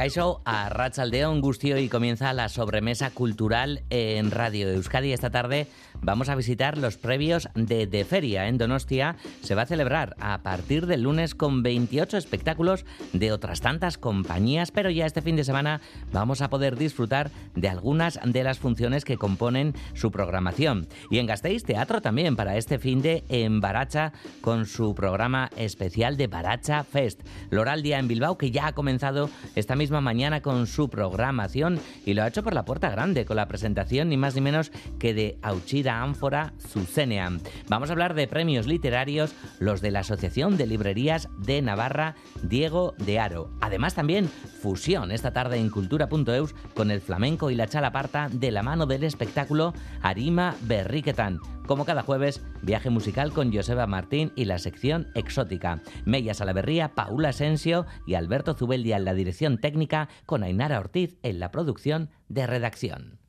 Kaixo, a Rachaldeón Gustio y comienza la sobremesa cultural en Radio Euskadi. Esta tarde vamos a visitar los previos de De Feria en Donostia. Se va a celebrar a partir del lunes con 28 espectáculos de otras tantas compañías, pero ya este fin de semana vamos a poder disfrutar de algunas de las funciones que componen su programación. Y en Gasteiz Teatro también para este fin de en Baracha con su programa especial de Baracha Fest. Loral Día en Bilbao que ya ha comenzado esta misma mañana con su programación y lo ha hecho por la puerta grande con la presentación ni más ni menos que de Auchida Ánfora Zucenea. Vamos a hablar de premios literarios, los de la Asociación de Librerías de Navarra, Diego de Aro. Además también fusión esta tarde en cultura.eus con el flamenco y la chalaparta de la mano del espectáculo Arima Berriquetan como cada jueves, viaje musical con Joseba Martín y la sección exótica. Mella Salaverría, Paula Asensio y Alberto Zubeldia en la dirección técnica con Ainara Ortiz en la producción de redacción.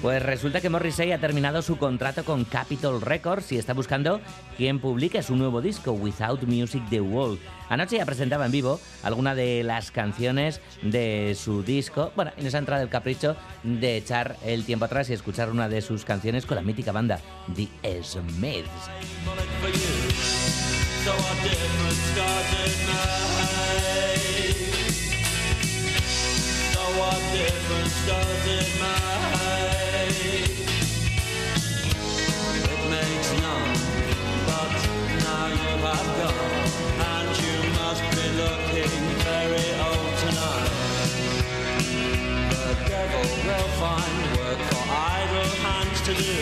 Pues resulta que Morrissey ha terminado su contrato con Capitol Records y está buscando quien publique su nuevo disco, Without Music The World. Anoche ya presentaba en vivo alguna de las canciones de su disco. Bueno, y nos ha entrado el capricho de echar el tiempo atrás y escuchar una de sus canciones con la mítica banda, The Smiths. Find work for idle hands to do.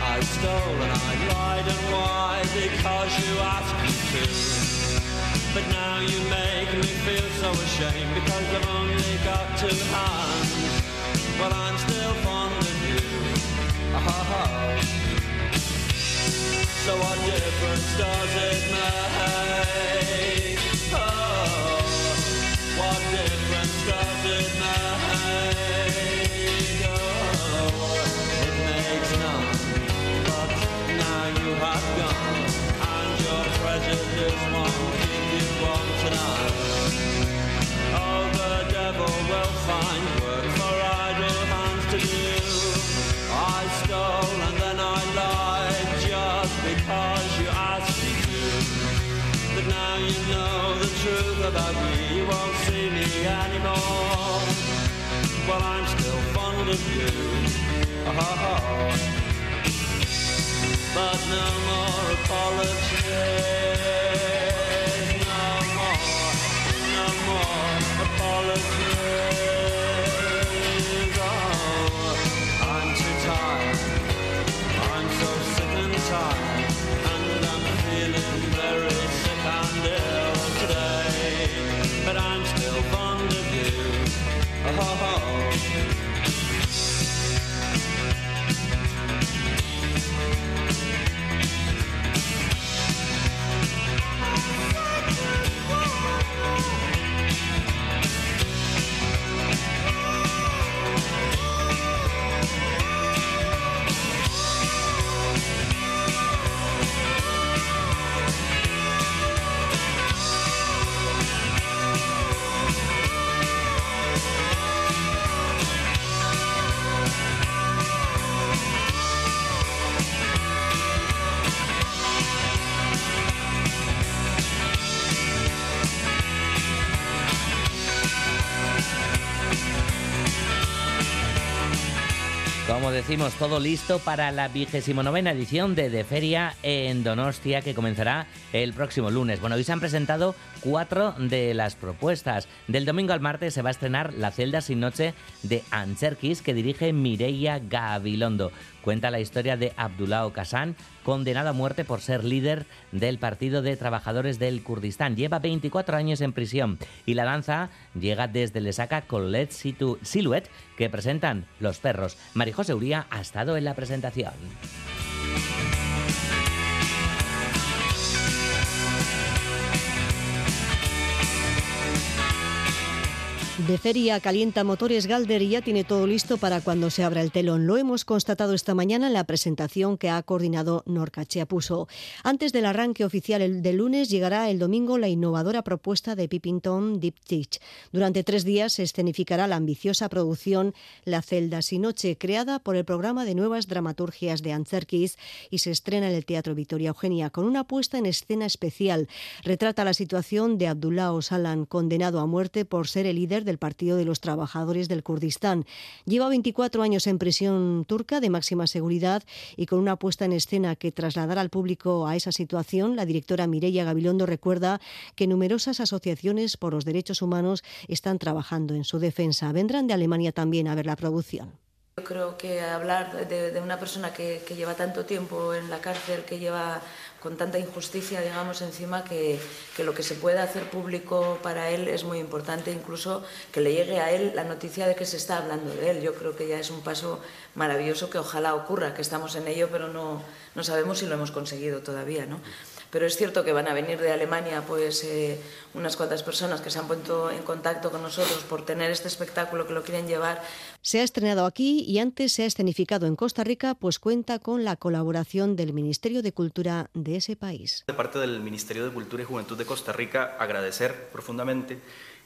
I stole and I lied and why? Because you asked me to. But now you make me feel so ashamed because I've only got two hands. But I'm still fond of you. Oh. So what difference does it make? but no more apologies, no more, no more apologies. Como decimos, todo listo para la vigésimo novena edición de De Feria en Donostia, que comenzará el próximo lunes. Bueno, hoy se han presentado cuatro de las propuestas. Del domingo al martes se va a estrenar La celda sin noche de Ancherkis, que dirige Mireia Gabilondo. Cuenta la historia de Abdullah Okasan, condenado a muerte por ser líder del Partido de Trabajadores del Kurdistán. Lleva 24 años en prisión y la danza llega desde Lesaca con Let's Silhouette que presentan Los Perros. Marijose Uría ha estado en la presentación. De Feria calienta motores Galder y ya tiene todo listo para cuando se abra el telón. Lo hemos constatado esta mañana en la presentación que ha coordinado Norcache Puso. Antes del arranque oficial el del lunes llegará el domingo la innovadora propuesta de Pippington Deep Teach. Durante tres días se escenificará la ambiciosa producción La celda sin noche, creada por el programa de nuevas dramaturgias de Antzerkis y se estrena en el Teatro Victoria Eugenia con una puesta en escena especial. Retrata la situación de Abdullah Osalan, condenado a muerte por ser el líder del Partido de los Trabajadores del Kurdistán. Lleva 24 años en prisión turca de máxima seguridad y con una puesta en escena que trasladará al público a esa situación, la directora Mireia Gabilondo recuerda que numerosas asociaciones por los derechos humanos están trabajando en su defensa. Vendrán de Alemania también a ver la producción. Yo creo que hablar de, una persona que, lleva tanto tiempo en la cárcel, que lleva con tanta injusticia, digamos, encima, que, que, lo que se pueda hacer público para él es muy importante, incluso que le llegue a él la noticia de que se está hablando de él. Yo creo que ya es un paso maravilloso que ojalá ocurra, que estamos en ello, pero no, no sabemos si lo hemos conseguido todavía. ¿no? Pero es cierto que van a venir de Alemania pues eh, unas cuantas personas que se han puesto en contacto con nosotros por tener este espectáculo que lo quieren llevar. Se ha estrenado aquí y antes se ha escenificado en Costa Rica, pues cuenta con la colaboración del Ministerio de Cultura de ese país. De parte del Ministerio de Cultura y Juventud de Costa Rica, agradecer profundamente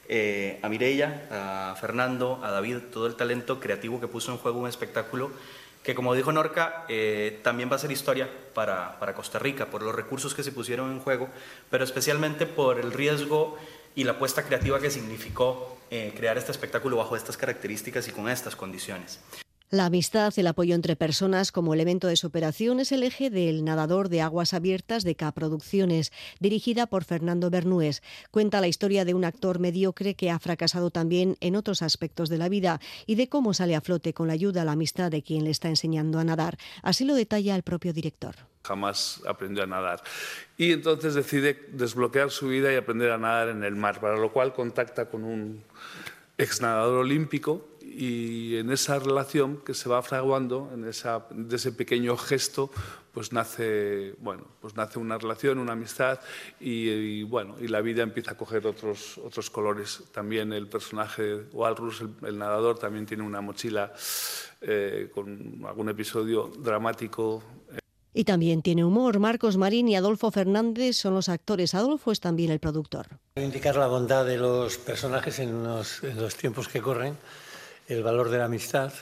eh, a Mireia, a Fernando, a David, todo el talento creativo que puso en juego un espectáculo que como dijo Norca, eh, también va a ser historia para, para, Costa Rica, por los recursos que se pusieron en juego, pero especialmente por el riesgo y la apuesta creativa que significó eh, crear este espectáculo bajo estas características y con estas condiciones. La amistad, el apoyo entre personas como elemento de superación es el eje del Nadador de Aguas Abiertas de K Producciones, dirigida por Fernando Bernués. Cuenta la historia de un actor mediocre que ha fracasado también en otros aspectos de la vida y de cómo sale a flote con la ayuda, la amistad de quien le está enseñando a nadar. Así lo detalla el propio director. Jamás aprendió a nadar. Y entonces decide desbloquear su vida y aprender a nadar en el mar, para lo cual contacta con un ex nadador olímpico y en esa relación que se va fraguando, en esa, de ese pequeño gesto, pues nace, bueno, pues nace una relación, una amistad y, bueno, y la vida empieza a coger otros, otros colores. También el personaje Walrus, el, nadador, también tiene una mochila eh, con algún episodio dramático. Y también tiene humor. Marcos Marín y Adolfo Fernández son los actores. Adolfo es también el productor. Indicar la bondad de los personajes en los, en los tiempos que corren el valor de la amistad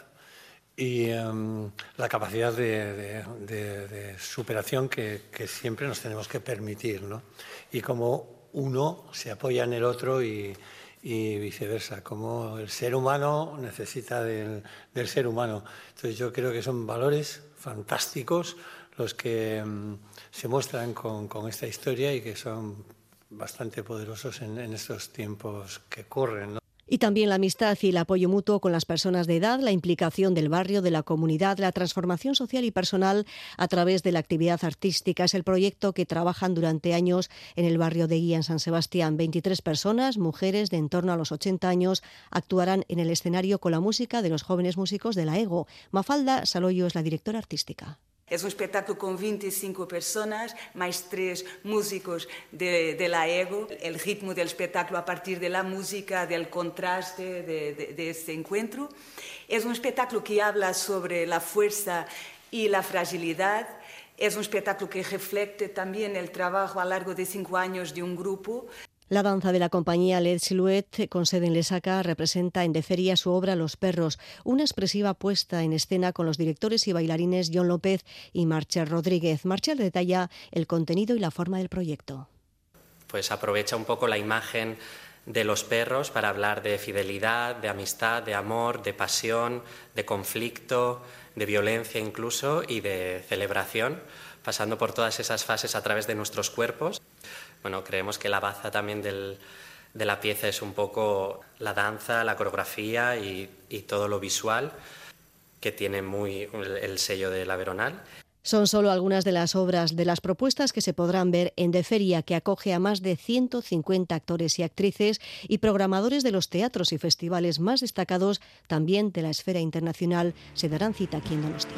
y em, la capacidad de, superación que, siempre nos tenemos que permitir, ¿no? Y como uno se apoya en el otro y, viceversa, como el ser humano necesita del, ser humano. Entonces yo creo que son valores fantásticos los que em, se muestran con, esta historia y que son bastante poderosos en, en estos tiempos que corren. Y también la amistad y el apoyo mutuo con las personas de edad, la implicación del barrio, de la comunidad, la transformación social y personal a través de la actividad artística. Es el proyecto que trabajan durante años en el barrio de Guía en San Sebastián. 23 personas, mujeres de en torno a los 80 años, actuarán en el escenario con la música de los jóvenes músicos de la EGO. Mafalda Saloyo es la directora artística. Es un espectáculo con 25 personas, más tres músicos de, de, la EGO. El ritmo del espectáculo a partir de la música, del contraste de, de, de este encuentro. Es un espectáculo que habla sobre la fuerza y la fragilidad. Es un espectáculo que refleja también el trabajo a largo de cinco años de un grupo. La danza de la compañía Led Silhouette, con sede en Lesaca, representa en Deferia su obra Los Perros, una expresiva puesta en escena con los directores y bailarines John López y Marcher Rodríguez. Marcher detalla el contenido y la forma del proyecto. Pues aprovecha un poco la imagen de los perros para hablar de fidelidad, de amistad, de amor, de pasión, de conflicto, de violencia incluso y de celebración, pasando por todas esas fases a través de nuestros cuerpos. Bueno, creemos que la baza también de la pieza es un poco la danza, la coreografía y, todo lo visual que tiene muy el sello de la Veronal. Son solo algunas de las obras de las propuestas que se podrán ver en De Feria, que acoge a más de 150 actores y actrices y programadores de los teatros y festivales más destacados, también de la esfera internacional, se darán cita aquí en Donostia.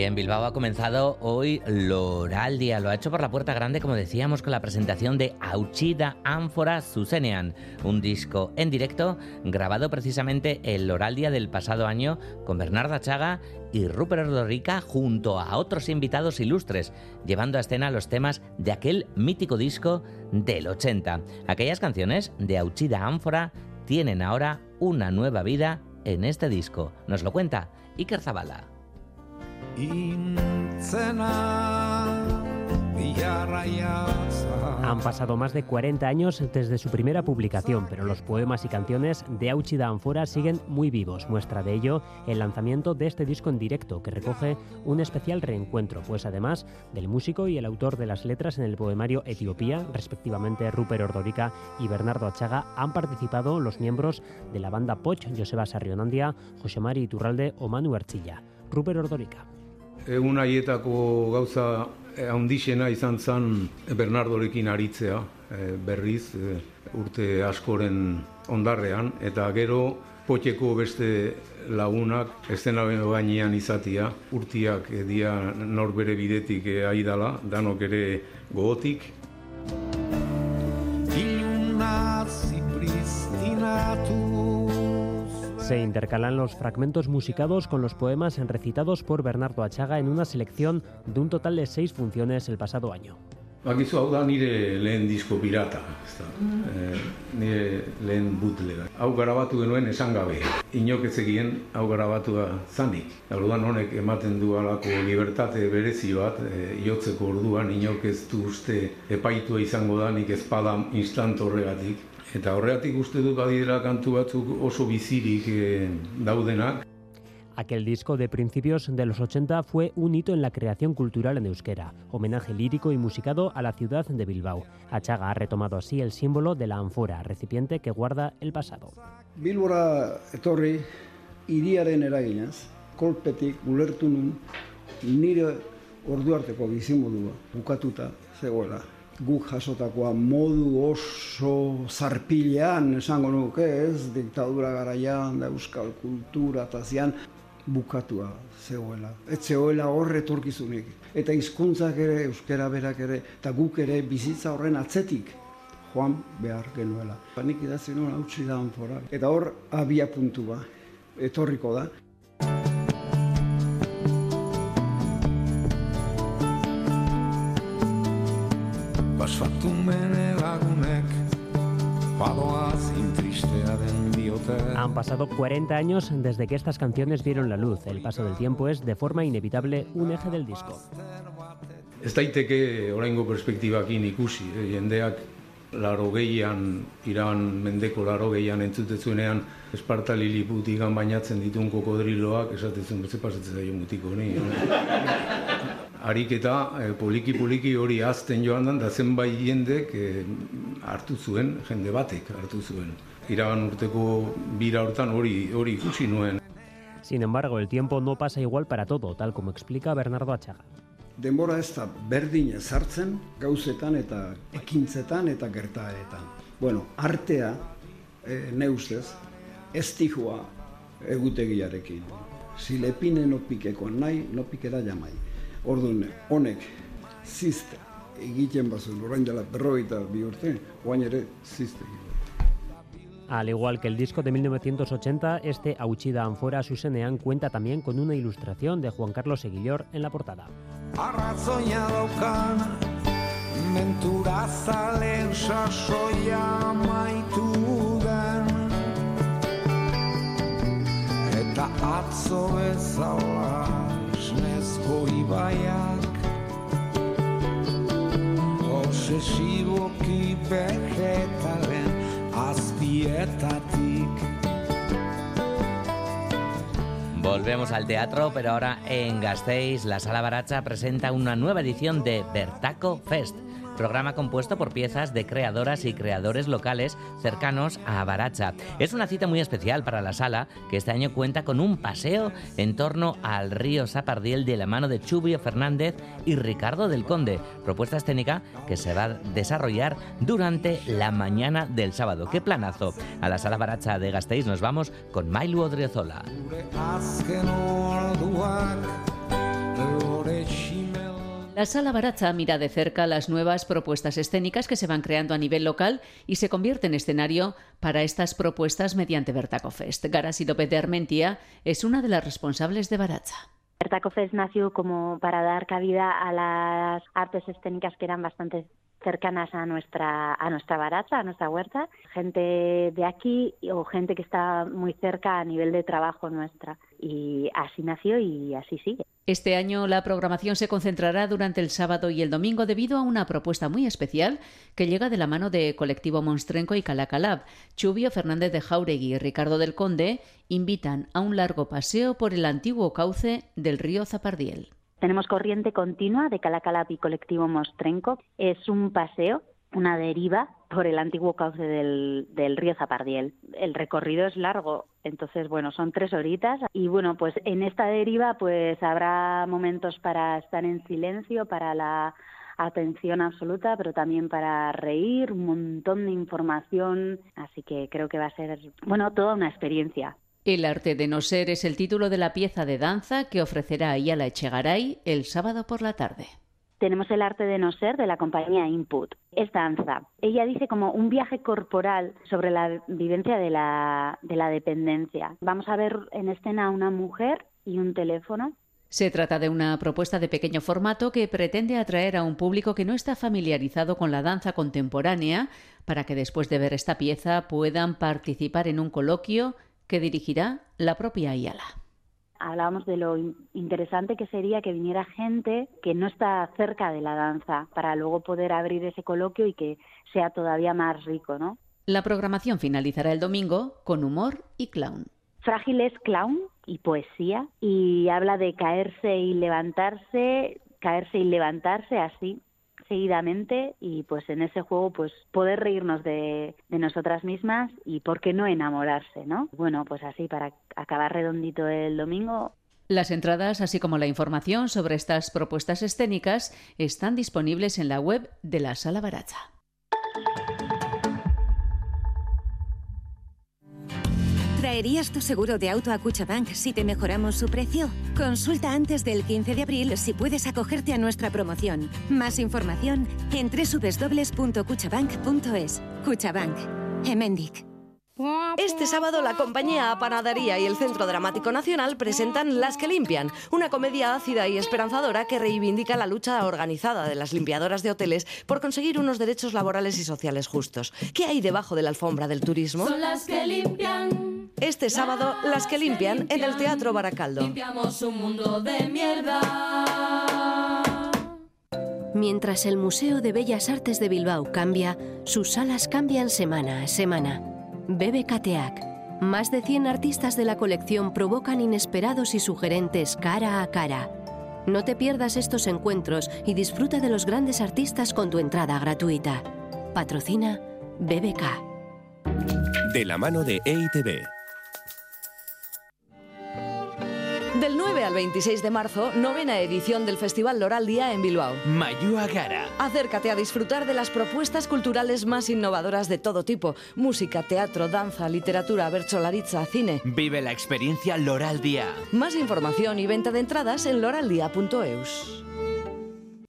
Y en Bilbao ha comenzado hoy Loraldia. Lo ha hecho por la puerta grande, como decíamos, con la presentación de Auchida Ánfora Susenean, un disco en directo grabado precisamente el Loraldia del pasado año con Bernarda Chaga y Rupert Ordorica junto a otros invitados ilustres, llevando a escena los temas de aquel mítico disco del 80. Aquellas canciones de Auchida Ánfora tienen ahora una nueva vida en este disco. Nos lo cuenta Iker Zabala. Han pasado más de 40 años desde su primera publicación, pero los poemas y canciones de Auchida Anfora siguen muy vivos. Muestra de ello el lanzamiento de este disco en directo, que recoge un especial reencuentro, pues además del músico y el autor de las letras en el poemario Etiopía, respectivamente Rupert Ordorica y Bernardo Achaga, han participado los miembros de la banda Poch, Joseba Sarrionandia, José Mari Iturralde o Manu Archilla. Rupert Ordorica. Egun haietako gauza eh, handixena izan zen Bernardorekin aritzea eh, berriz eh, urte askoren ondarrean. Eta gero potxeko beste lagunak estena bainean izatia urtiak dia norbere bidetik aidala danok ere gogotik. Ilunaz Se intercalan los fragmentos musicados con los poemas recitados por Bernardo Achaga en una selección de un total de seis funciones el pasado año. Bakizu hau da nire lehen disko pirata, ezta. E, nire lehen bootlega. Hau garabatu genuen esan gabe. Inok ezekien hau garabatua zanik. Orduan honek ematen du alako libertate berezi bat, e, iotzeko orduan inok ez du uste epaitua izango da nik ezpada instant horregatik. Eta horregatik uste dut badiera kantu batzuk oso bizirik e, daudenak. Aquel disco de principios de los 80 fue un hito en la creación cultural en euskera, homenaje lírico y musicado a la ciudad de Bilbao. Achaga ha retomado así el símbolo de la anfora, recipiente que guarda el pasado. Bilbora etorri iriaren eraginaz, kolpetik ulertu nun nire orduarteko bizimodua bukatuta zegoela guk jasotakoa modu oso zarpilean esango nuke ez, diktadura garaian da euskal kultura eta zian bukatua zegoela. Ez zegoela horre turkizunik. Eta hizkuntzak ere, euskera berak ere, eta guk ere bizitza horren atzetik joan behar genuela. Panik idatzen nuen hautsi da Eta hor abia puntu ba, etorriko da. Han pasado 40 años desde que estas canciones vieron la luz. El paso del tiempo es, de forma inevitable, un eje del disco. Ez daiteke oraingo perspektibakin ikusi, eh? jendeak laro gehian, iran mendeko laro gehian entzutezunean, Esparta Liliputigan bainatzen ditun kokodriloak, esatezen, ze pasatzen zaio mutiko, ni. ariketa e, poliki poliki hori azten joan da zenbait jendek e, hartu zuen, jende batek hartu zuen. Iragan urteko bira hortan hori hori ikusi nuen. Sin embargo, el tiempo no pasa igual para todo, tal como explica Bernardo Achaga. Denbora ez da berdin ezartzen gauzetan eta ekintzetan eta gertaetan. Bueno, artea, e, ne ustez, ez tijua egutegiarekin. Si lepine no pikeko nahi, no pikera jamai. Orduan, honek ziste egiten bazen, orain dela berrogeita bi urte, oain ere ziste Al igual que el disco de 1980, este Auchida Anfora Susenean cuenta también con una ilustración de Juan Carlos Eguillor en la portada. Volvemos al teatro, pero ahora en Gasteiz, la Sala Baracha presenta una nueva edición de Bertaco Fest programa compuesto por piezas de creadoras y creadores locales cercanos a Baracha. Es una cita muy especial para la sala, que este año cuenta con un paseo en torno al río Zapardiel de la mano de Chubio Fernández y Ricardo del Conde, propuesta escénica que se va a desarrollar durante la mañana del sábado. ¡Qué planazo! A la sala Baracha de Gasteiz nos vamos con Mailu Odriozola. La Sala Baracha mira de cerca las nuevas propuestas escénicas que se van creando a nivel local y se convierte en escenario para estas propuestas mediante Bertacofest. Garasi López de Armentia es una de las responsables de Baracha. Bertacofest nació como para dar cabida a las artes escénicas que eran bastante cercanas a nuestra a nuestra baracha, a nuestra huerta, gente de aquí o gente que está muy cerca a nivel de trabajo nuestra. Y así nació y así sigue. Este año la programación se concentrará durante el sábado y el domingo debido a una propuesta muy especial que llega de la mano de Colectivo Monstrenco y Calacalab. Chubio Fernández de Jauregui y Ricardo del Conde invitan a un largo paseo por el antiguo cauce del río Zapardiel. Tenemos corriente continua de Calacalap y colectivo Mostrenco. Es un paseo, una deriva por el antiguo cauce del, del, río Zapardiel. El recorrido es largo, entonces, bueno, son tres horitas y, bueno, pues en esta deriva pues habrá momentos para estar en silencio, para la atención absoluta, pero también para reír, un montón de información, así que creo que va a ser, bueno, toda una experiencia. El arte de no ser es el título de la pieza de danza que ofrecerá Ayala Echegaray el sábado por la tarde. Tenemos el arte de no ser de la compañía Input. Es danza. Ella dice como un viaje corporal sobre la vivencia de la, de la dependencia. Vamos a ver en escena a una mujer y un teléfono se trata de una propuesta de pequeño formato que pretende atraer a un público que no está familiarizado con la danza contemporánea para que después de ver esta pieza puedan participar en un coloquio que dirigirá la propia Ayala. Hablábamos de lo interesante que sería que viniera gente que no está cerca de la danza para luego poder abrir ese coloquio y que sea todavía más rico, ¿no? La programación finalizará el domingo con humor y clown. Frágil es clown y poesía y habla de caerse y levantarse, caerse y levantarse así seguidamente y pues en ese juego pues poder reírnos de, de nosotras mismas y por qué no enamorarse, ¿no? Bueno, pues así para acabar redondito el domingo, las entradas, así como la información sobre estas propuestas escénicas, están disponibles en la web de la Sala Baracha. ¿Traerías tu seguro de auto a Cuchabank si te mejoramos su precio? Consulta antes del 15 de abril si puedes acogerte a nuestra promoción. Más información en www.cuchabank.es. Cuchabank. Emendic. Este sábado la compañía Panadería y el Centro Dramático Nacional presentan Las que limpian, una comedia ácida y esperanzadora que reivindica la lucha organizada de las limpiadoras de hoteles por conseguir unos derechos laborales y sociales justos. ¿Qué hay debajo de la alfombra del turismo? Son las que limpian. Este sábado, Las que limpian en el Teatro Baracaldo. Limpiamos un mundo de mierda. Mientras el Museo de Bellas Artes de Bilbao cambia, sus salas cambian semana a semana. Bebe Cateac. Más de 100 artistas de la colección provocan inesperados y sugerentes cara a cara. No te pierdas estos encuentros y disfruta de los grandes artistas con tu entrada gratuita. Patrocina BBK. De la mano de EITB. Al 26 de marzo, novena edición del Festival Loral Día en Bilbao. Mayúa Gara. Acércate a disfrutar de las propuestas culturales más innovadoras de todo tipo. Música, teatro, danza, literatura, bercholaritza, cine. Vive la experiencia Loral Día. Más información y venta de entradas en loraldía.eus.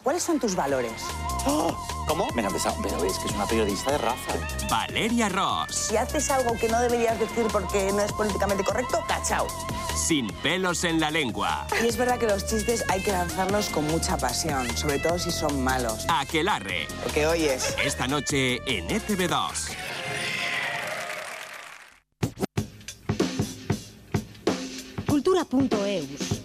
¿Cuáles son tus valores? ¡Oh! ¿Cómo? Venga, pesado, pero es que es una periodista de raza. Valeria Ross. Si haces algo que no deberías decir porque no es políticamente correcto, tachao. Sin pelos en la lengua. Y es verdad que los chistes hay que lanzarlos con mucha pasión, sobre todo si son malos. Aquelarre. Porque oyes. Esta noche en ETV2. radioeus.eus.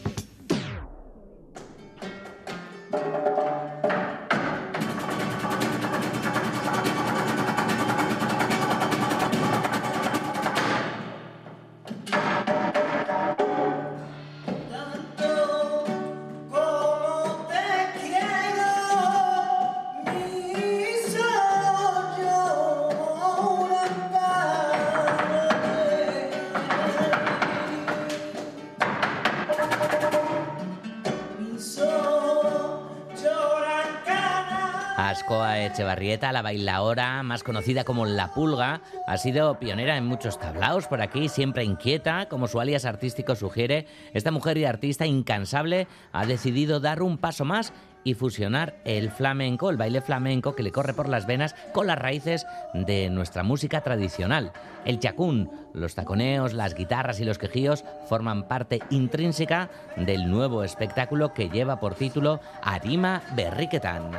Ascoa Echevarrieta, la bailaora más conocida como La Pulga, ha sido pionera en muchos tablaos por aquí, siempre inquieta, como su alias artístico sugiere. Esta mujer y artista incansable ha decidido dar un paso más y fusionar el flamenco, el baile flamenco que le corre por las venas con las raíces de nuestra música tradicional. El chacún, los taconeos, las guitarras y los quejíos forman parte intrínseca del nuevo espectáculo que lleva por título Arima Berriquetan.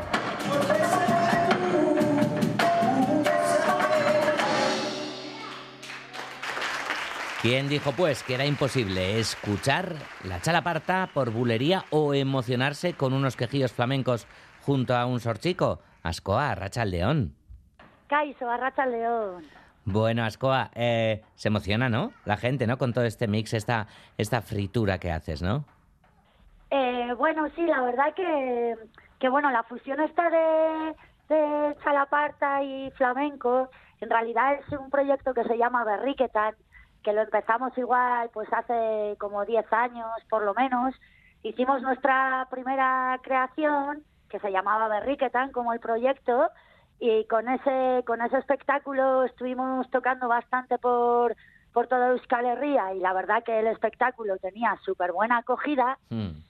¿Quién dijo pues que era imposible escuchar la chalaparta por bulería o emocionarse con unos quejíos flamencos junto a un sorchico? Ascoa, Racha al León. Caiso, arracha el león. Bueno, Ascoa, eh, se emociona, ¿no? La gente, ¿no? Con todo este mix, esta, esta fritura que haces, ¿no? Eh, bueno, sí, la verdad que, que bueno, la fusión esta de, de chalaparta y flamenco, en realidad es un proyecto que se llama Berriquetan, que lo empezamos igual pues hace como 10 años por lo menos. Hicimos nuestra primera creación, que se llamaba Berriquetan, como el proyecto, y con ese, con ese espectáculo estuvimos tocando bastante por, por toda Euskal Herria y la verdad que el espectáculo tenía súper buena acogida,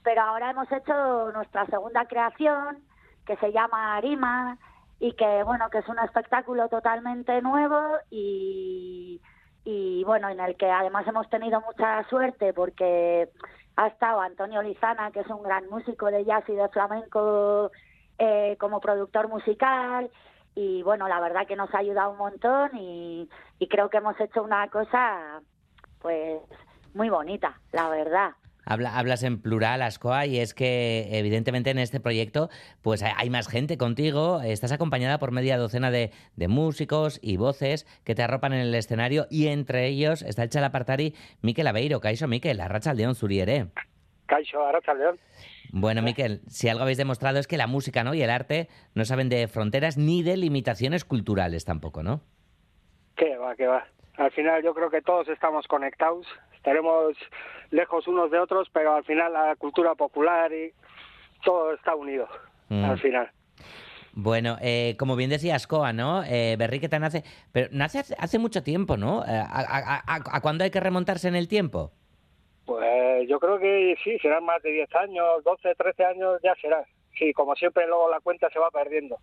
pero ahora hemos hecho nuestra segunda creación que se llama Arima y que bueno que es un espectáculo totalmente nuevo y, y bueno en el que además hemos tenido mucha suerte porque ha estado Antonio Lizana que es un gran músico de jazz y de flamenco eh, como productor musical y bueno la verdad que nos ha ayudado un montón y, y creo que hemos hecho una cosa pues muy bonita la verdad Habla- hablas en plural, Ascoa, y es que evidentemente en este proyecto pues hay- más gente contigo, estás acompañada por media docena de, de músicos y voces que te arropan en el escenario y entre ellos está el chalapartari Miquel Aveiro, Caixo Miquel, Arracha León Zuriere. Caixo, Arracha León. Bueno, Miquel, si algo habéis demostrado es que la música ¿no? y el arte no saben de fronteras ni de limitaciones culturales tampoco, ¿no? Que va, que va. Al final yo creo que todos estamos conectados, estaremos lejos unos de otros, pero al final la cultura popular y todo está unido, Mm. al final. Bueno, eh, como bien decía Ascoa, ¿no? Eh, Berriqueta nace, pero nace hace, mucho tiempo, ¿no? Eh, ¿A, a, a- a cuándo hay que remontarse en el tiempo? Pues yo creo que sí, serán más de 10 años, 12, 13 años ya será. Sí, como siempre luego la cuenta se va perdiendo.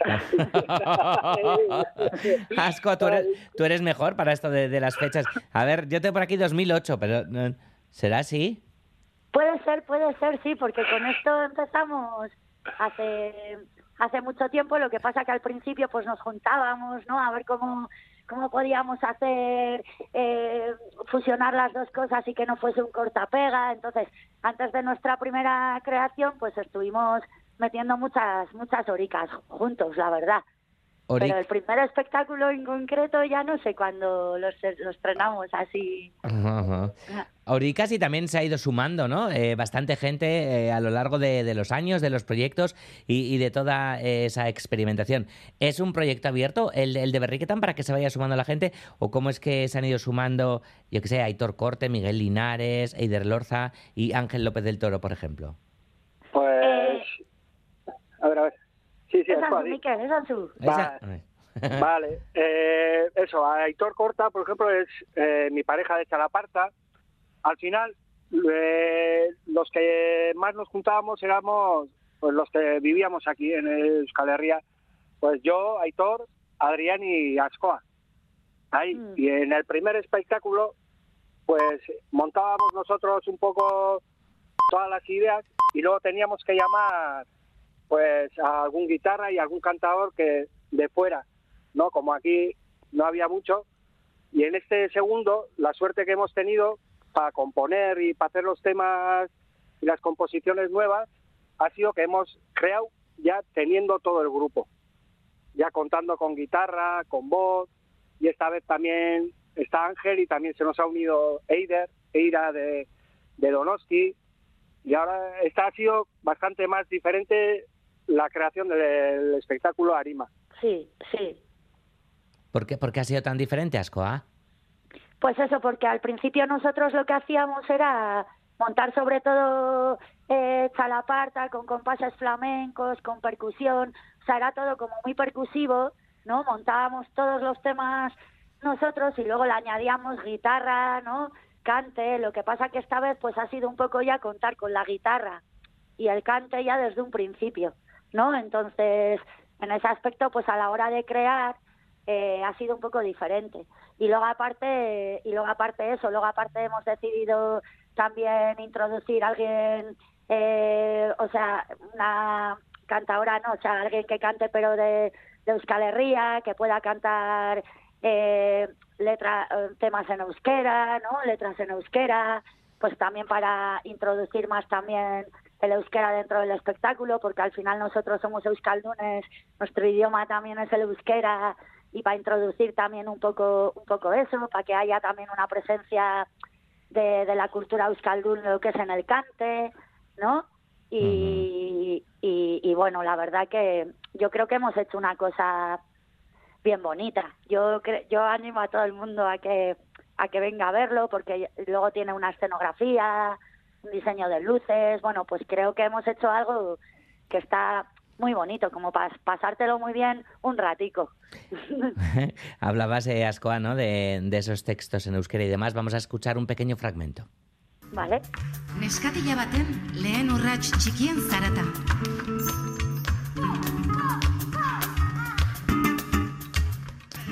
Asco, tú eres, mejor para esto de, las fechas. A ver, yo tengo por aquí 2008, pero ¿será así? Puede ser, puede ser, sí, porque con esto empezamos hace hace mucho tiempo. Lo que pasa que al principio pues nos juntábamos, ¿no? A ver cómo cómo podíamos hacer eh, fusionar las dos cosas y que no fuese un cortapega. Entonces, antes de nuestra primera creación, pues estuvimos metiendo muchas muchas horicas juntos, la verdad. Ori- Pero el primer espectáculo en concreto ya no sé cuándo los, los estrenamos así. Ajá. Oricas y también se ha ido sumando, ¿no? Eh, bastante gente eh, a lo largo de, de los años, de los proyectos y, y de toda eh, esa experimentación. ¿Es un proyecto abierto, el, el de Berriquetan, para que se vaya sumando la gente? ¿O cómo es que se han ido sumando, yo que sé, Aitor Corte, Miguel Linares, Eider Lorza y Ángel López del Toro, por ejemplo? Ver, a ver. Sí, sí, Es. Miquel, es Vale, eh, eso, Aitor Corta, por ejemplo, es eh, mi pareja de Chalaparta. Al final, eh, los que más nos juntábamos éramos pues, los que vivíamos aquí en Euskal Herria. Pues yo, Aitor, Adrián y Ascoa. Ahí. Y en el primer espectáculo, pues montábamos nosotros un poco todas las ideas y luego teníamos que llamar pues a algún guitarra y algún cantador que de fuera, ¿no? Como aquí no había mucho. Y en este segundo, la suerte que hemos tenido para componer y para hacer los temas y las composiciones nuevas ha sido que hemos creado ya teniendo todo el grupo, ya contando con guitarra, con voz, y esta vez también está Ángel y también se nos ha unido Eider, Eira de, de Donosti, y ahora esta ha sido bastante más diferente la creación del espectáculo Arima. Sí, sí. ¿Por qué, por qué ha sido tan diferente, Ascoa? Pues eso, porque al principio nosotros lo que hacíamos era montar sobre todo eh, chalaparta con compases flamencos, con percusión, o sea, era todo como muy percusivo, ¿no? Montábamos todos los temas nosotros y luego le añadíamos guitarra, ¿no? Cante, lo que pasa que esta vez pues ha sido un poco ya contar con la guitarra y el cante ya desde un principio, ¿no? Entonces, en ese aspecto pues a la hora de crear eh, ha sido un poco diferente. Y luego aparte, y luego aparte eso, luego aparte hemos decidido también introducir a alguien, eh, o sea, una cantadora, no, o sea, alguien que cante pero de, de Euskal Herria, que pueda cantar eh, letra, eh, temas en euskera, ¿no? Letras en euskera, pues también para introducir más también el euskera dentro del espectáculo, porque al final nosotros somos euskaldunes, nuestro idioma también es el euskera, y para introducir también un poco un poco eso, para que haya también una presencia de, de la cultura euskaldun, lo que es en el cante, ¿no? Y, y, y bueno, la verdad que yo creo que hemos hecho una cosa bien bonita. Yo yo animo a todo el mundo a que a que venga a verlo porque luego tiene una escenografía, un diseño de luces, bueno, pues creo que hemos hecho algo que está muy bonito, como para pasártelo muy bien un ratico. Hablabas, eh, Ascoa, ¿no? De, de esos textos en euskera y demás. Vamos a escuchar un pequeño fragmento. Vale. Neskatila baten lehen urrats txikien zarata.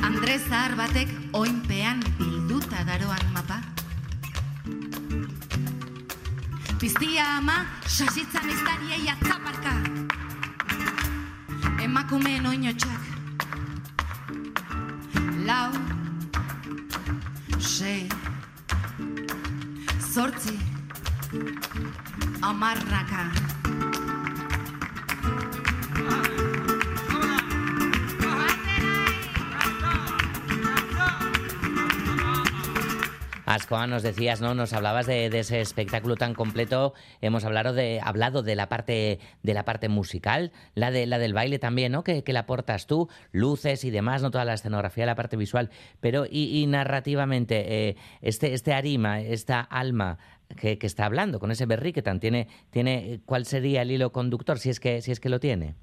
Andrez zahar batek oinpean bilduta daroan mapa. Piztia ama sasitzan iztariei atzaparka. Emakumeen oinotxak. Lau, sei, zortzi, amarraka. Ascoa, nos decías, ¿no? Nos hablabas de, de ese espectáculo tan completo. Hemos hablado de, hablado de la parte de la parte musical, la de la del baile también, ¿no? Que, que la aportas tú, luces y demás, no toda la escenografía, la parte visual. Pero y, y narrativamente, eh, este, este arima, esta alma que, que está hablando con ese berriquetan, tiene, tiene, ¿cuál sería el hilo conductor si es que, si es que lo tiene?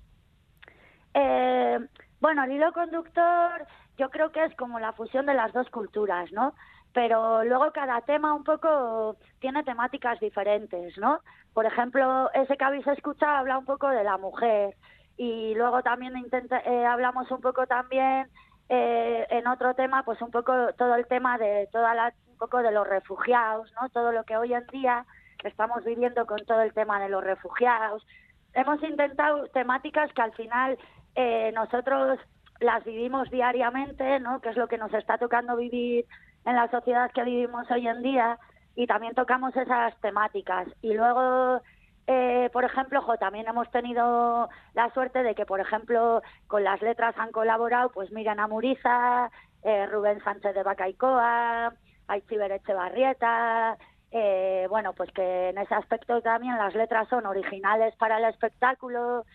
Eh, bueno, el hilo conductor yo creo que es como la fusión de las dos culturas, ¿no? Pero luego cada tema un poco tiene temáticas diferentes, ¿no? Por ejemplo, ese que habéis escuchado habla un poco de la mujer y luego también intenta, eh, hablamos un poco también eh, en otro tema, pues un poco todo el tema de toda la, un poco de los refugiados, ¿no? Todo lo que hoy en día estamos viviendo con todo el tema de los refugiados. Hemos intentado temáticas que al final eh, nosotros las vivimos diariamente, ¿no? Que es lo que nos está tocando vivir en la sociedad que vivimos hoy en día y también tocamos esas temáticas. Y luego, eh, por ejemplo, también hemos tenido la suerte de que, por ejemplo, con las letras han colaborado pues Miriam Amuriza, eh, Rubén Sánchez de Bacaicoa, Aichiber Echevarrieta, eh, bueno, pues que en ese aspecto también las letras son originales para el espectáculo,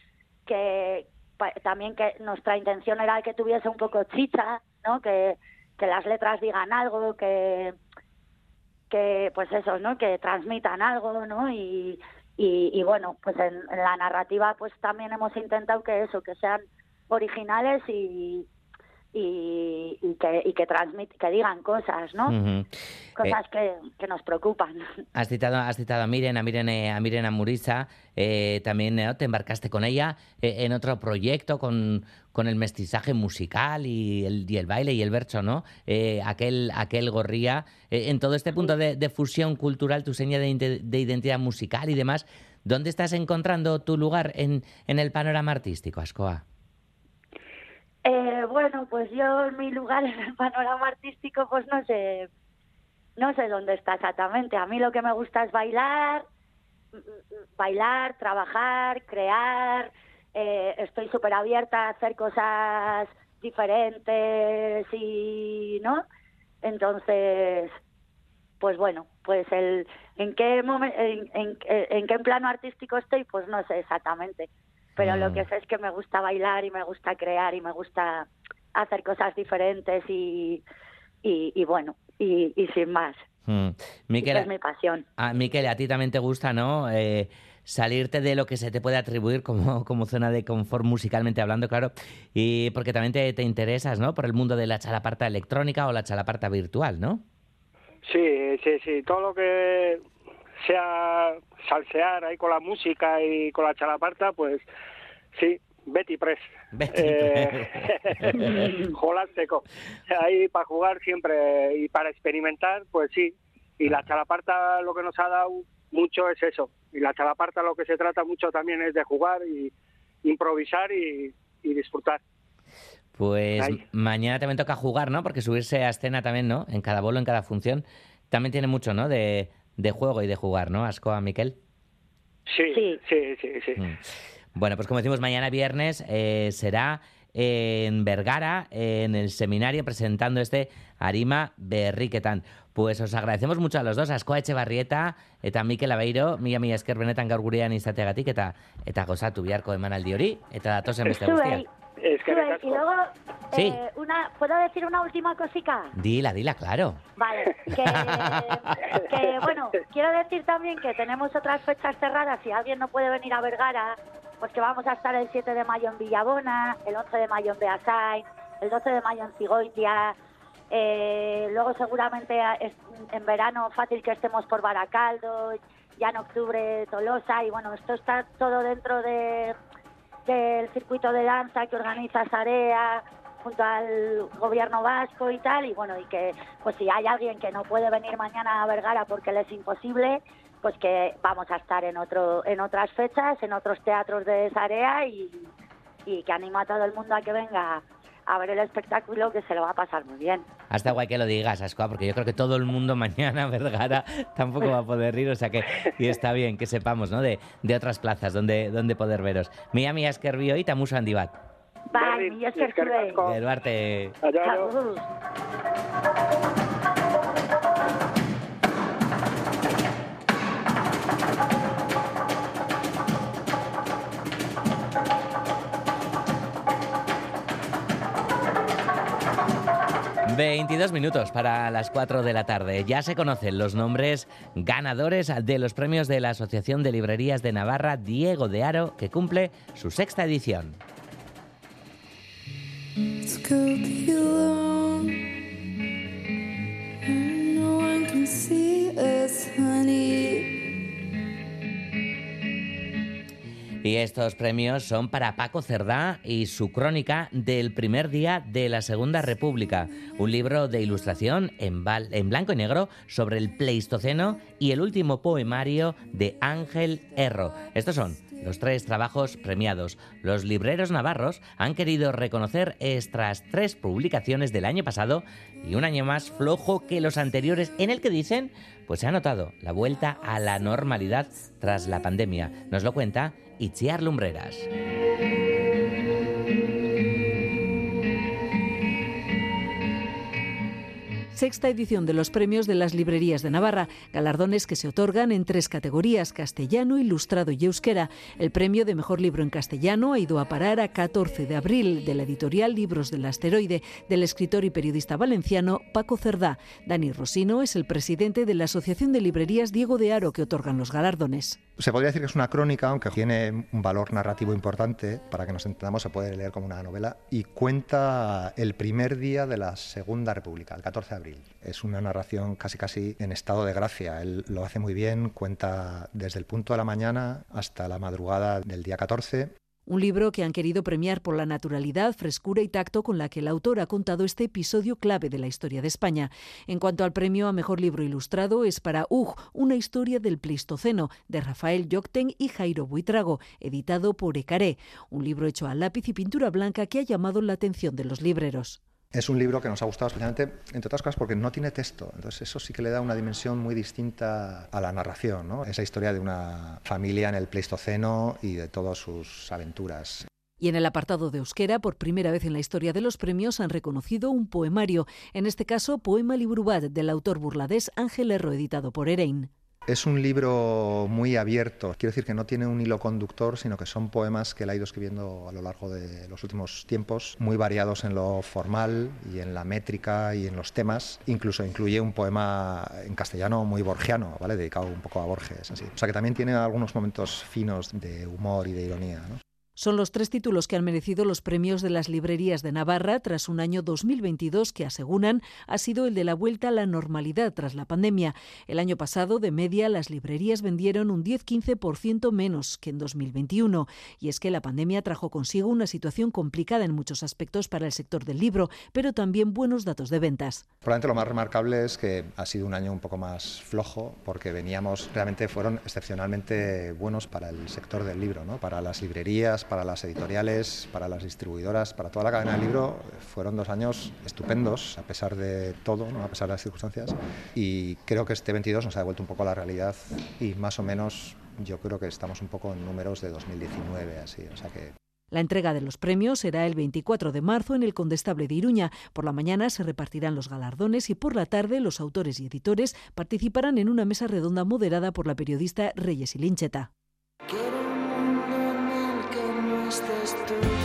que también que nuestra intención era que tuviese un poco chicha, ¿no? Que, que las letras digan algo, que, que pues eso, ¿no? Que transmitan algo, ¿no? Y, y, bueno, pues en, en la narrativa pues también hemos intentado que eso, que sean originales y, y, y que, y que, transmit, que digan cosas, ¿no? Cosas que, que nos preocupan. Has citado, has citado a Miren, a Miren, eh, a Miren Amuriza, eh, también eh, te embarcaste con ella eh, en otro proyecto con, con el mestizaje musical y el, y el baile y el verso, ¿no? Eh, aquel, aquel gorría. Eh, en todo este punto de, de fusión cultural, tu seña de, de identidad musical y demás, ¿dónde estás encontrando tu lugar en, en el panorama artístico, Ascoa? Eh, bueno, pues yo en mi lugar en el panorama artístico, pues no sé, no sé dónde está exactamente. A mí lo que me gusta es bailar, mm, mm, bailar, trabajar, crear. Eh, estoy súper abierta a hacer cosas diferentes y, ¿no? Entonces, pues bueno, pues el en qué momen- en, en, en qué plano artístico estoy, pues no sé exactamente. Pero lo que sé es que me gusta bailar y me gusta crear y me gusta hacer cosas diferentes y, y, y bueno, y, y sin más. Mm. Miquel, es mi pasión. a, Miquel, a ti también te gusta, ¿no? Eh, salirte de lo que se te puede atribuir como, como zona de confort musicalmente hablando, claro, y porque también te, te interesas, ¿no? Por el mundo de la chalaparta electrónica o la chalaparta virtual, ¿no? Sí, sí, sí, todo lo que sea salsear ahí con la música y con la chalaparta, pues sí, Betty Press. Betty Eh, Jolástico. Ahí para jugar siempre y para experimentar, pues sí. Y la chalaparta lo que nos ha dado mucho es eso. Y la chalaparta lo que se trata mucho también es de jugar y improvisar y, y disfrutar. Pues mañana también toca jugar, ¿no? Porque subirse a escena también, ¿no? En cada bolo, en cada función, también tiene mucho, ¿no? De, de juego y de jugar, ¿no? Asco a Miquel. Sí, sí, sí, sí. Mm. Bueno, pues como decimos, mañana viernes eh, será en Vergara, en el seminario, presentando este Arima Berriketan. Pues os agradecemos mucho a los dos, Askoa Etxebarrieta eta Mikel Abeiro, mila mila esker benetan gaur gurean izateagatik eta eta gozatu biharko emanaldi hori eta datozen beste guztiak. Y luego, Sí. eh, una, ¿puedo decir una última cosica? Dila, dila, claro. Vale, que, que, bueno, quiero decir también que tenemos otras fechas cerradas. Si alguien no puede venir a Vergara, pues que vamos a estar el 7 de mayo en Villabona, el 11 de mayo en Beasain, el 12 de mayo en Cigoitia. eh, luego seguramente en verano fácil que estemos por Baracaldo, ya en octubre Tolosa y bueno, esto está todo dentro de del circuito de danza que organiza Sarea junto al gobierno vasco y tal y bueno y que pues si hay alguien que no puede venir mañana a Vergara porque le es imposible pues que vamos a estar en otro en otras fechas en otros teatros de Sarea y, y que animo a todo el mundo a que venga a ver el espectáculo que se lo va a pasar muy bien Hasta guay que lo digas, Ascoa, porque yo creo que todo el mundo mañana, Vergara, tampoco va a poder ir, o sea que y está bien que sepamos, ¿no? De, de otras plazas donde, donde poder veros. Mia mia esker bioi eta musu handi bat. Bai, mila esker zuei. Gero arte. Agur. 22 minutos para las 4 de la tarde. Ya se conocen los nombres ganadores de los premios de la Asociación de Librerías de Navarra Diego de Aro, que cumple su sexta edición. Y estos premios son para Paco Cerdá y su crónica del primer día de la Segunda República, un libro de ilustración en, en blanco y negro sobre el Pleistoceno y el último poemario de Ángel Erro. Estos son los tres trabajos premiados. Los libreros navarros han querido reconocer estas tres publicaciones del año pasado y un año más flojo que los anteriores en el que dicen pues se ha notado la vuelta a la normalidad tras la pandemia. Nos lo cuenta Itziar Lumbreras. Sexta edición de los premios de las librerías de Navarra, galardones que se otorgan en tres categorías, castellano, ilustrado y euskera. El premio de mejor libro en castellano ha ido a parar a 14 de abril de la editorial Libros del Asteroide del escritor y periodista valenciano Paco Cerdá. Dani Rosino es el presidente de la Asociación de Librerías Diego de Aro que otorgan los galardones. Se podría decir que es una crónica, aunque tiene un valor narrativo importante, para que nos entendamos, se puede leer como una novela, y cuenta el primer día de la Segunda República, el 14 de abril. Es una narración casi casi en estado de gracia. Él lo hace muy bien, cuenta desde el punto de la mañana hasta la madrugada del día 14. Un libro que han querido premiar por la naturalidad, frescura y tacto con la que el autor ha contado este episodio clave de la historia de España. En cuanto al premio a mejor libro ilustrado, es para UG, una historia del Pleistoceno, de Rafael Yocten y Jairo Buitrago, editado por Ecaré, un libro hecho a lápiz y pintura blanca que ha llamado la atención de los libreros. Es un libro que nos ha gustado especialmente, entre otras cosas, porque no tiene texto. Entonces eso sí que le da una dimensión muy distinta a la narración, ¿no? Esa historia de una familia en el Pleistoceno y de todas sus aventuras. Y en el apartado de euskera, por primera vez en la historia de los premios, han reconocido un poemario, en este caso Poema Librubat del autor burladés Ángel Erro, editado por Erein. Es un libro muy abierto, quiero decir que no tiene un hilo conductor, sino que son poemas que él ha ido escribiendo a lo largo de los últimos tiempos, muy variados en lo formal y en la métrica y en los temas. Incluso incluye un poema en castellano muy borgiano, ¿vale? dedicado un poco a Borges. Así. O sea que también tiene algunos momentos finos de humor y de ironía. ¿no? Son los tres títulos que han merecido los premios de las librerías de Navarra tras un año 2022 que, aseguran, ha sido el de la vuelta a la normalidad tras la pandemia. El año pasado, de media, las librerías vendieron un 10-15% menos que en 2021. Y es que la pandemia trajo consigo una situación complicada en muchos aspectos para el sector del libro, pero también buenos datos de ventas. Probablemente lo más remarcable es que ha sido un año un poco más flojo porque veníamos, realmente fueron excepcionalmente buenos para el sector del libro, ¿no? para las librerías, para las editoriales, para las distribuidoras, para toda la cadena del libro, fueron dos años estupendos, a pesar de todo, ¿no? a pesar de las circunstancias. Y creo que este 22 nos ha devuelto un poco a la realidad y más o menos yo creo que estamos un poco en números de 2019, así. O sea que la entrega de los premios será el 24 de marzo en el Condestable de Iruña. Por la mañana se repartirán los galardones y por la tarde los autores y editores participarán en una mesa redonda moderada por la periodista Reyes y do.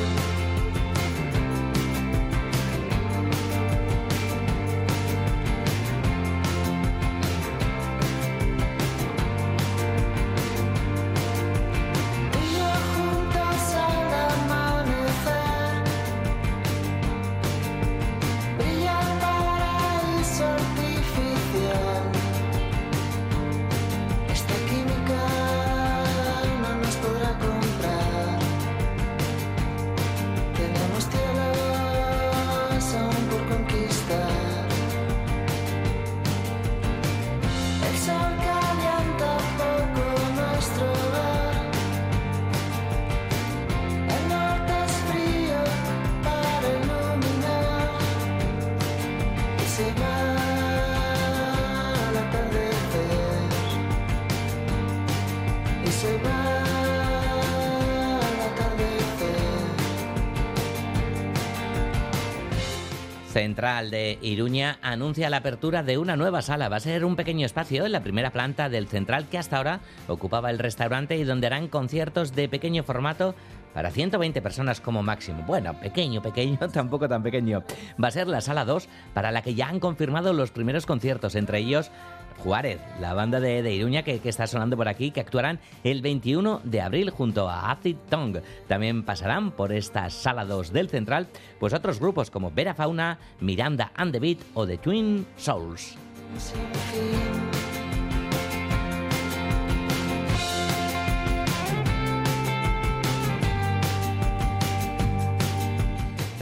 Central de Iruña anuncia la apertura de una nueva sala. Va a ser un pequeño espacio en la primera planta del central que hasta ahora ocupaba el restaurante y donde harán conciertos de pequeño formato para 120 personas como máximo. Bueno, pequeño, pequeño, tampoco tan pequeño. Va a ser la sala 2 para la que ya han confirmado los primeros conciertos, entre ellos Juárez, la banda de, de Iruña que, está sonando por aquí, que actuarán el 21 de abril junto a Acid Tongue. También pasarán por esta sala 2 del Central, pues otros grupos como Vera Fauna, Miranda and the Beat o The Twin Souls.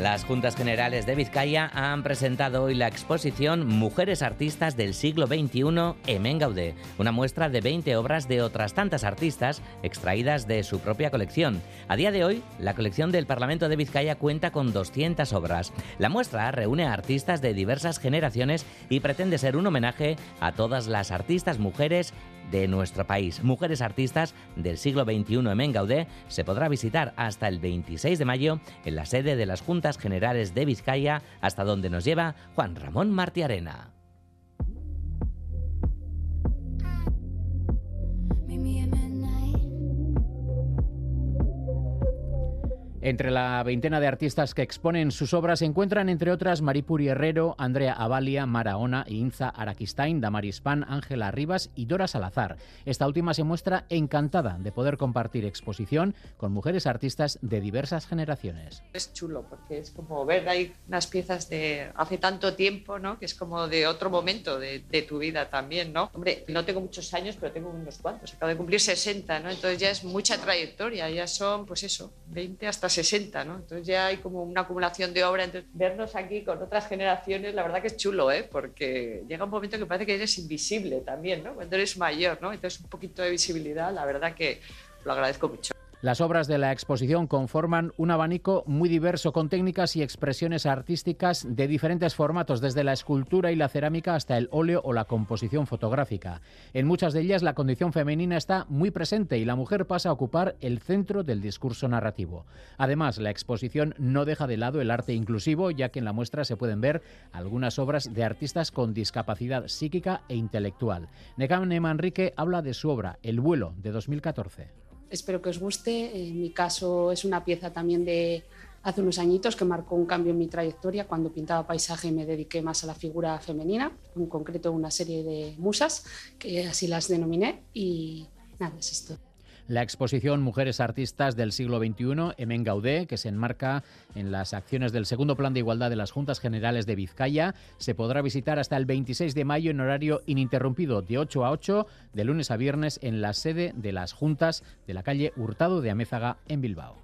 Las Juntas Generales de Vizcaya han presentado hoy la exposición Mujeres Artistas del siglo XXI en Gaudé, una muestra de 20 obras de otras tantas artistas extraídas de su propia colección. A día de hoy, la colección del Parlamento de Vizcaya cuenta con 200 obras. La muestra reúne a artistas de diversas generaciones y pretende ser un homenaje a todas las artistas mujeres de nuestro país. Mujeres artistas del siglo XXI en Mengaudé se podrá visitar hasta el 26 de mayo en la sede de las Juntas Generales de Vizcaya, hasta donde nos lleva Juan Ramón Martiarena. Entre la veintena de artistas que exponen sus obras se encuentran, entre otras, Maripuri Herrero, Andrea Avalia, Maraona, Inza Araquistain, Damaris Pan, Ángela Rivas y Dora Salazar. Esta última se muestra encantada de poder compartir exposición con mujeres artistas de diversas generaciones. Es chulo porque es como ver ahí unas piezas de hace tanto tiempo, ¿no? Que es como de otro momento de, de tu vida también, ¿no? Hombre, no tengo muchos años, pero tengo unos cuantos. Acabo de cumplir 60, ¿no? Entonces ya es mucha trayectoria, ya son, pues eso, 20 hasta 60, ¿no? Entonces ya hay como una acumulación de obra. Entonces, vernos aquí con otras generaciones, la verdad que es chulo, ¿eh? Porque llega un momento que parece que eres invisible también, ¿no? Cuando eres mayor, ¿no? Entonces un poquito de visibilidad, la verdad que lo agradezco mucho. Las obras de la exposición conforman un abanico muy diverso con técnicas y expresiones artísticas de diferentes formatos, desde la escultura y la cerámica hasta el óleo o la composición fotográfica. En muchas de ellas la condición femenina está muy presente y la mujer pasa a ocupar el centro del discurso narrativo. Además, la exposición no deja de lado el arte inclusivo, ya que en la muestra se pueden ver algunas obras de artistas con discapacidad psíquica e intelectual. Necam Manrique habla de su obra El vuelo de 2014. Espero que os guste. En mi caso es una pieza también de hace unos añitos que marcó un cambio en mi trayectoria cuando pintaba paisaje y me dediqué más a la figura femenina, en concreto una serie de musas, que así las denominé y nada, es esto. La exposición Mujeres Artistas del siglo XXI, Emen Gaudé, que se enmarca en las acciones del segundo plan de igualdad de las Juntas Generales de Vizcaya, se podrá visitar hasta el 26 de mayo en horario ininterrumpido de 8 a 8, de lunes a viernes, en la sede de las Juntas de la calle Hurtado de Amézaga, en Bilbao.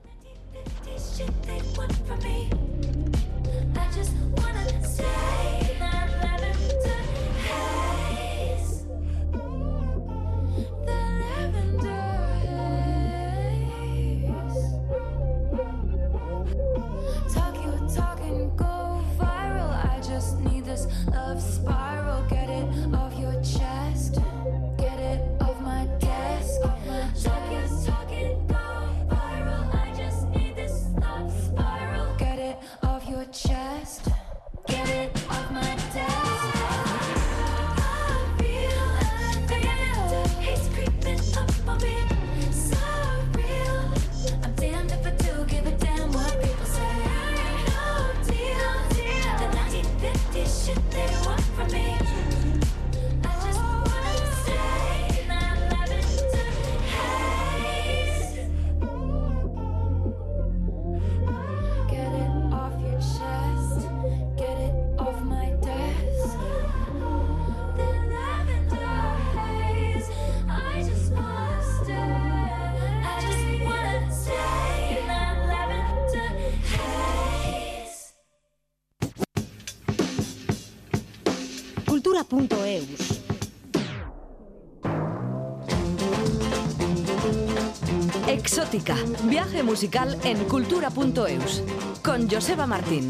Viaje musical en cultura.eus, con Joseba Martín.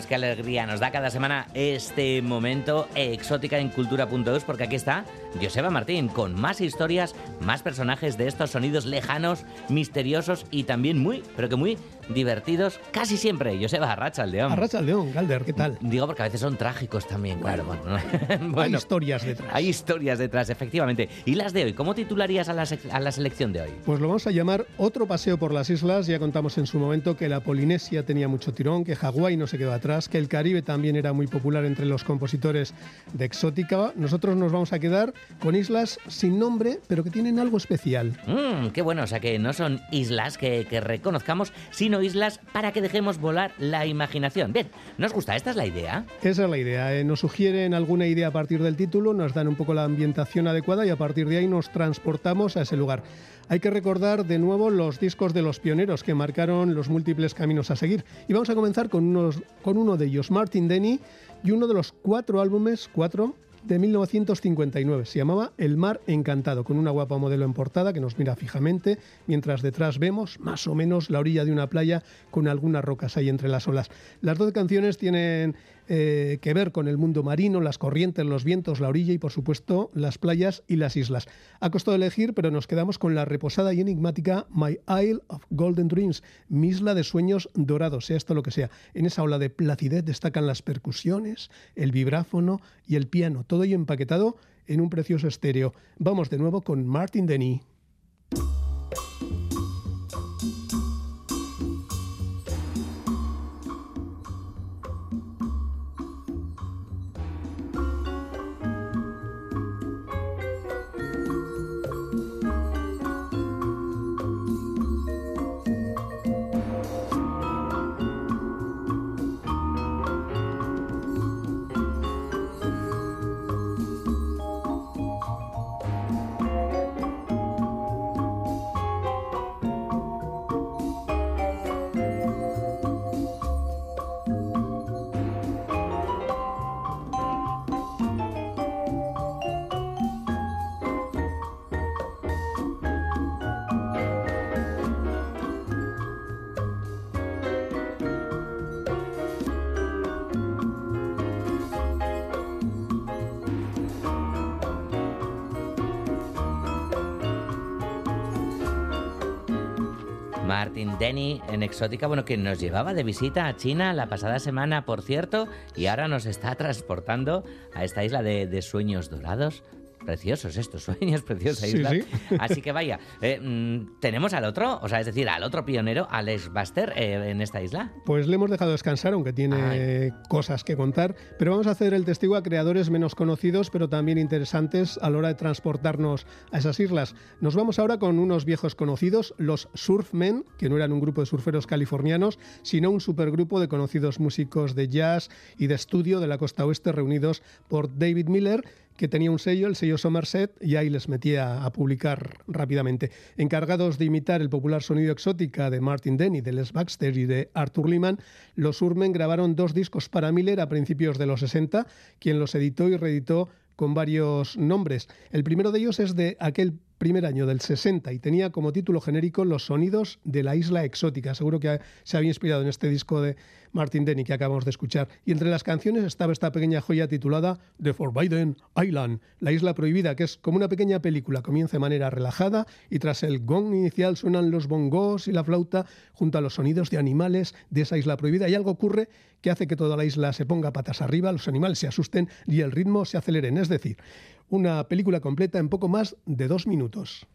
Pues qué alegría nos da cada semana este momento exótica en cultura.eus porque aquí está Joseba Martín con más historias, más personajes de estos sonidos lejanos, misteriosos y también muy, pero que muy divertidos casi siempre. Joseba Arracha Aldeón. Arracha Aldeón, Galder, ¿qué tal? Digo porque a veces son trágicos también, claro. Bueno, hay historias detrás. Hay historias detrás, efectivamente. ¿Y las de hoy? ¿Cómo titularías a la, a la selección de hoy? Pues lo vamos a llamar Otro paseo por las islas. Ya contamos en su momento que la Polinesia tenía mucho tirón, que Hawái no se quedó atrás, que el Caribe también era muy popular entre los compositores de exótica. Nosotros nos vamos a quedar con islas sin nombre, pero que tienen algo especial. Mmm, qué bueno, o sea que no son islas que, que, reconozcamos, sino islas para que dejemos volar la imaginación. Bien, ¿nos gusta? ¿Esta es la idea? Esa es la idea. Eh, nos sugieren alguna idea a partir del título, nos dan un poco la ambientación adecuada y a partir de ahí nos transportamos a ese lugar. Hay que recordar de nuevo los discos de los pioneros que marcaron los múltiples caminos a seguir. Y vamos a comenzar con, unos, con uno de ellos, Martin Denny, y uno de los cuatro álbumes, cuatro, de 1959. Se llamaba El mar encantado, con una guapa modelo en portada que nos mira fijamente, mientras detrás vemos más o menos la orilla de una playa con algunas rocas ahí entre las olas. Las 12 canciones tienen eh, que ver con el mundo marino, las corrientes, los vientos, la orilla y por supuesto las playas y las islas. Ha costado elegir, pero nos quedamos con la reposada y enigmática My Isle of Golden Dreams, mi isla de sueños dorados, sea esto lo que sea. En esa ola de placidez destacan las percusiones, el vibráfono y el piano, todo ello empaquetado en un precioso estéreo. Vamos de nuevo con Martin Denny. Martin Denny en Exótica, bueno, que nos llevaba de visita a China la pasada semana, por cierto, y ahora nos está transportando a esta isla de, de sueños dorados. Preciosos estos sueños, preciosa isla. sí. Así que vaya, eh, mm, tenemos al otro, o sea, es decir, al otro pionero, Alex Buster, eh, en esta isla. Pues le hemos dejado descansar, aunque tiene cosas que contar, pero vamos a hacer el testigo a creadores menos conocidos, pero también interesantes a la hora de transportarnos a esas islas. Nos vamos ahora con unos viejos conocidos, los Surfmen, que no eran un grupo de surferos californianos, sino un supergrupo de conocidos músicos de jazz y de estudio de la costa oeste reunidos por David Miller, que tenía un sello, el sello Somerset, y ahí les metía a publicar rápidamente. Encargados de imitar el popular sonido exótica de Martin Denny, de Les Baxter y de Arthur Lehman, los Surmen grabaron dos discos para Miller a principios de los 60, quien los editó y reeditó con varios nombres. El primero de ellos es de aquel primer año del 60 y tenía como título genérico Los sonidos de la isla exótica. Seguro que se había inspirado en este disco de Martin Denny que acabamos de escuchar. Y entre las canciones estaba esta pequeña joya titulada The Forbidden Island, la isla prohibida, que es como una pequeña película. Comienza de manera relajada y tras el gong inicial suenan los bongos y la flauta junto a los sonidos de animales de esa isla prohibida y algo ocurre que hace que toda la isla se ponga patas arriba, los animales se asusten y el ritmo se aceleren. Es decir, una película completa en poco más de dos minutos.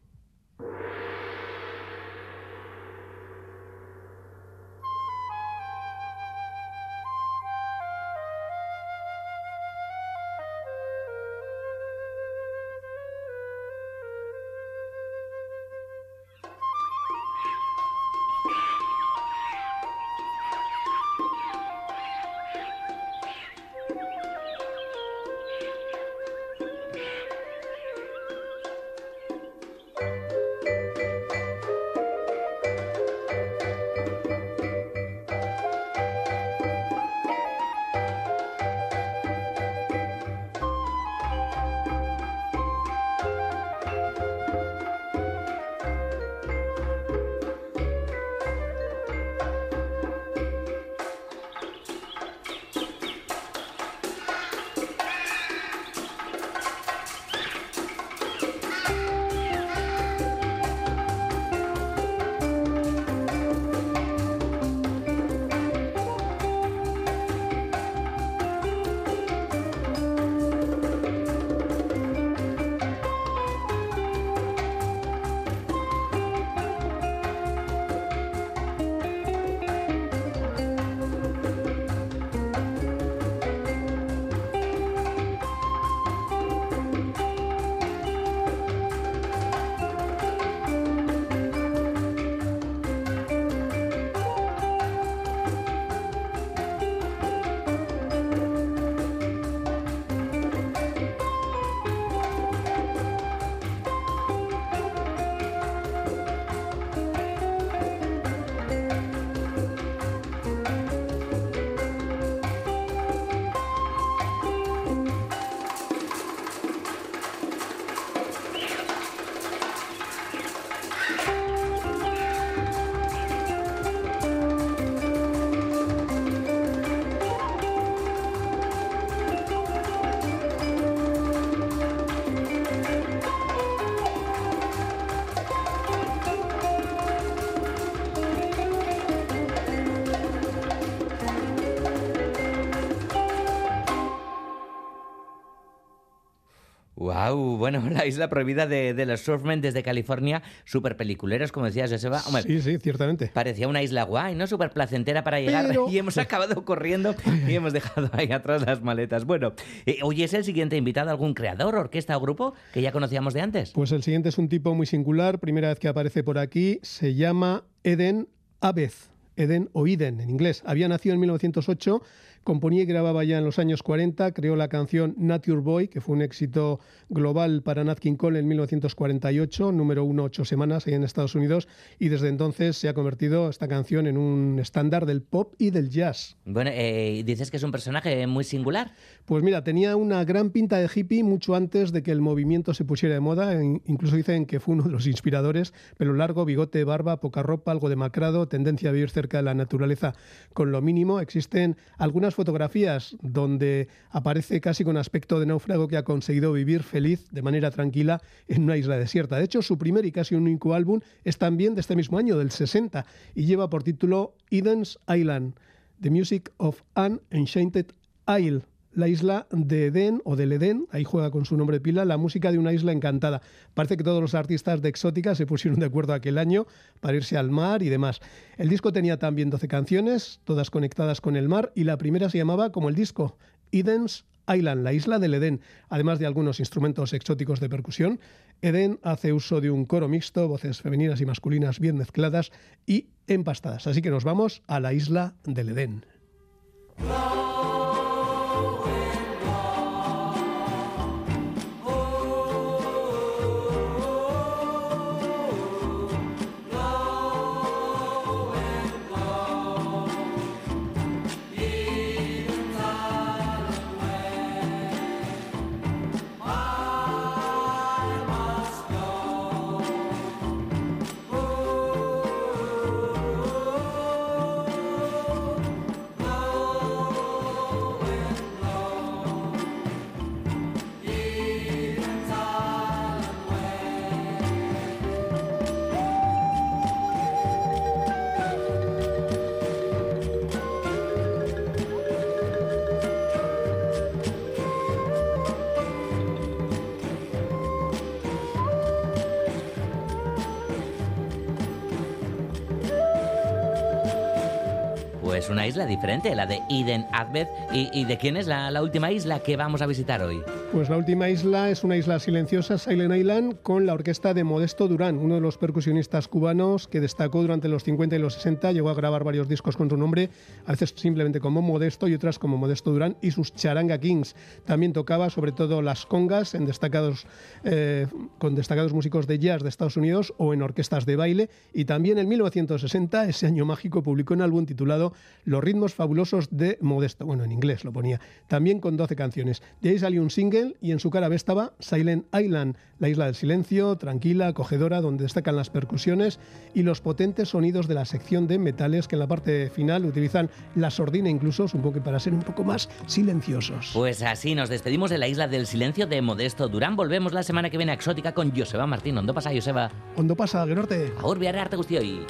Bueno, la isla prohibida de, de los surfmen desde California, súper peliculeros, como decías, Joseba. Hombre, Sí, sí, ciertamente. Parecía una isla guay, ¿no? Súper placentera para llegar Pero- y hemos acabado corriendo y hemos dejado ahí atrás las maletas. Bueno, eh, hoy es el siguiente invitado, algún creador, orquesta o grupo que ya conocíamos de antes. Pues el siguiente es un tipo muy singular, primera vez que aparece por aquí, se llama Eden Abez. Eden o Eden en inglés. Había nacido en 1908, componía y grababa ya en los años 40, creó la canción Nature Boy, que fue un éxito global para Nat King Cole en 1948, número uno ocho semanas ahí en Estados Unidos, y desde entonces se ha convertido esta canción en un estándar del pop y del jazz. Bueno, eh, dices que es un personaje muy singular. Pues mira, tenía una gran pinta de hippie mucho antes de que el movimiento se pusiera de moda. Incluso dicen que fue uno de los inspiradores. Pelo largo, bigote, barba, poca ropa, algo demacrado, tendencia a vivir cerca de la naturaleza con lo mínimo. Existen algunas unas fotografías donde aparece casi con aspecto de náufrago que ha conseguido vivir feliz de manera tranquila en una isla desierta. De hecho, su primer y casi único álbum es también de este mismo año, del 60, y lleva por título Eden's Island, The Music of an Enchanted Isle la isla de Edén o del Edén, ahí juega con su nombre pila, la música de una isla encantada. Parece que todos los artistas de Exótica se pusieron de acuerdo aquel año para irse al mar y demás. El disco tenía también 12 canciones, todas conectadas con el mar, y la primera se llamaba como el disco, Eden's Island, la isla del Edén, además de algunos instrumentos exóticos de percusión. Edén hace uso de un coro mixto, voces femeninas y masculinas bien mezcladas y empastadas. Así que nos vamos a la isla del Edén. Isla diferente, la de Eden Advent. ¿Y, de quién es la última isla que vamos a visitar hoy? Pues la última isla es una isla silenciosa, Silent Island, con la orquesta de Modesto Durán, uno de los percusionistas cubanos que destacó durante los 50 y los 60, llegó a grabar varios discos con su nombre, a veces simplemente como Modesto y otras como Modesto Durán y sus Charanga Kings. También tocaba sobre todo las congas en destacados, eh, con destacados músicos de jazz de Estados Unidos o en orquestas de baile y también en 1960, ese año mágico, publicó un álbum titulado Los ritmos fabulosos de Modesto, bueno, en inglés lo ponía, también con 12 canciones. De ahí salió un single y en su cara B estaba Silent Island, la isla del silencio, tranquila, acogedora, donde destacan las percusiones y los potentes sonidos de la sección de metales que en la parte final utilizan la sordina incluso, un poco para ser un poco más silenciosos. Pues así nos despedimos de la isla del silencio de Modesto Durán. Volvemos la semana que viene a Exótica con Joseba Martín. ¿Ondo pasa, Joseba? ¿Ondo pasa, Gerorte? Biarre arte guztioi.